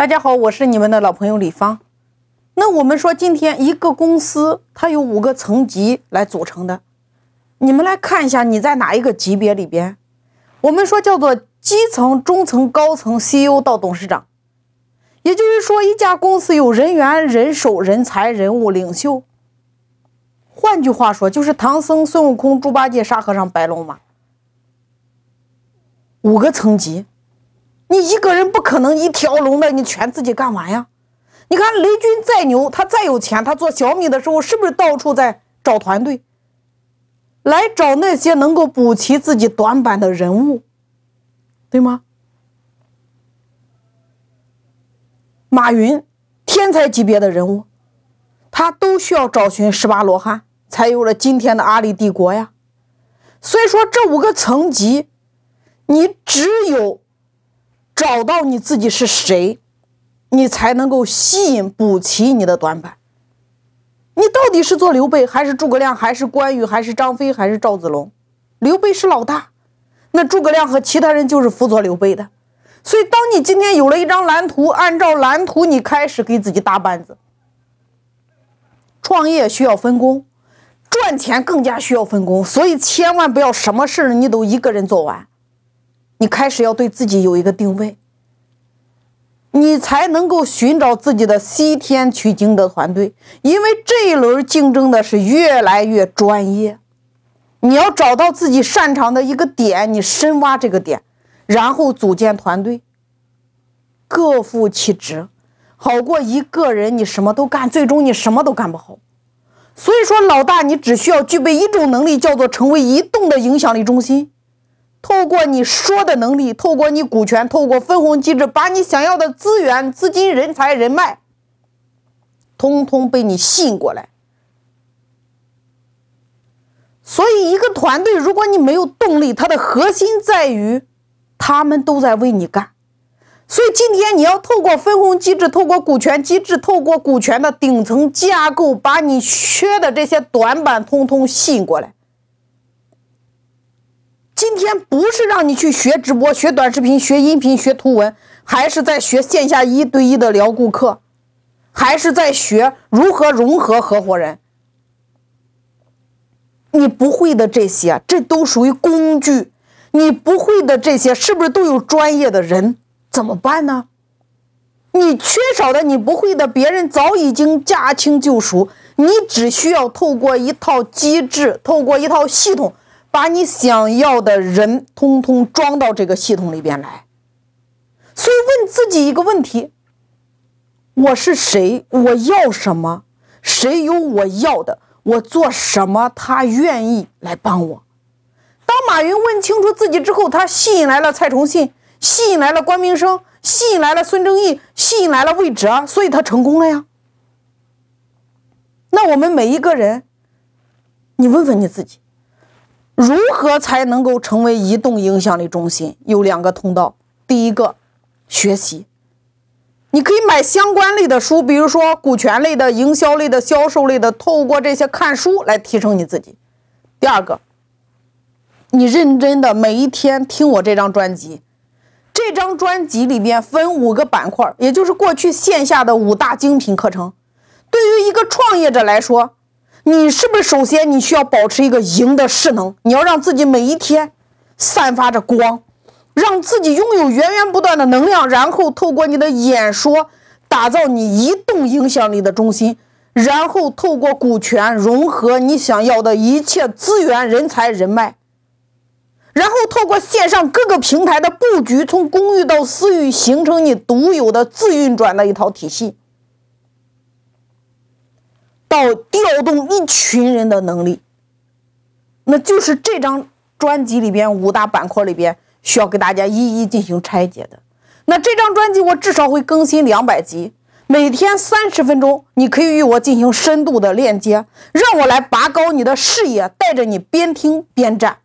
大家好，我是你们的老朋友李芳。那我们说，今天一个公司它有五个层级来组成的，你们来看一下，你在哪一个级别里边？我们说叫做基层、中层、高层，CEO 到董事长。也就是说，一家公司有人员、人手、人才、人物、领袖。换句话说，就是唐僧、孙悟空、猪八戒、沙和尚、白龙马，五个层级。你一个人不可能一条龙的，你全自己干完呀？你看雷军再牛，他再有钱，他做小米的时候是不是到处在找团队，来找那些能够补齐自己短板的人物，对吗？马云，天才级别的人物，他都需要找寻十八罗汉，才有了今天的阿里帝国呀。所以说，这五个层级，你只有。找到你自己是谁，你才能够吸引补齐你的短板。你到底是做刘备，还是诸葛亮，还是关羽，还是张飞，还是赵子龙？刘备是老大，那诸葛亮和其他人就是辅佐刘备的。所以，当你今天有了一张蓝图，按照蓝图，你开始给自己搭班子。创业需要分工，赚钱更加需要分工，所以千万不要什么事你都一个人做完。你开始要对自己有一个定位，你才能够寻找自己的西天取经的团队。因为这一轮竞争的是越来越专业，你要找到自己擅长的一个点，你深挖这个点，然后组建团队，各负其职，好过一个人你什么都干，最终你什么都干不好。所以说，老大，你只需要具备一种能力，叫做成为移动的影响力中心。透过你说的能力，透过你股权，透过分红机制，把你想要的资源、资金、人才、人脉，通通被你吸引过来。所以，一个团队，如果你没有动力，它的核心在于他们都在为你干。所以，今天你要透过分红机制，透过股权机制，透过股权的顶层架构，把你缺的这些短板通通吸引过来。今天不是让你去学直播、学短视频、学音频、学图文，还是在学线下一对一的聊顾客，还是在学如何融合合伙人？你不会的这些，这都属于工具。你不会的这些，是不是都有专业的人？怎么办呢？你缺少的、你不会的，别人早已经驾轻就熟。你只需要透过一套机制，透过一套系统。把你想要的人通通装到这个系统里边来，所以问自己一个问题：我是谁？我要什么？谁有我要的？我做什么？他愿意来帮我。当马云问清楚自己之后，他吸引来了蔡崇信，吸引来了关明生，吸引来了孙正义，吸引来了魏哲，所以他成功了呀。那我们每一个人，你问问你自己。如何才能够成为移动影响力中心？有两个通道。第一个，学习，你可以买相关类的书，比如说股权类的、营销类的、销售类的，透过这些看书来提升你自己。第二个，你认真的每一天听我这张专辑，这张专辑里边分五个板块，也就是过去线下的五大精品课程。对于一个创业者来说，你是不是首先你需要保持一个赢的势能？你要让自己每一天散发着光，让自己拥有源源不断的能量，然后透过你的演说打造你移动影响力的中心，然后透过股权融合你想要的一切资源、人才、人脉，然后透过线上各个平台的布局，从公域到私域，形成你独有的自运转的一套体系。到调动一群人的能力，那就是这张专辑里边五大板块里边需要给大家一一进行拆解的。那这张专辑我至少会更新两百集，每天三十分钟，你可以与我进行深度的链接，让我来拔高你的视野，带着你边听边站。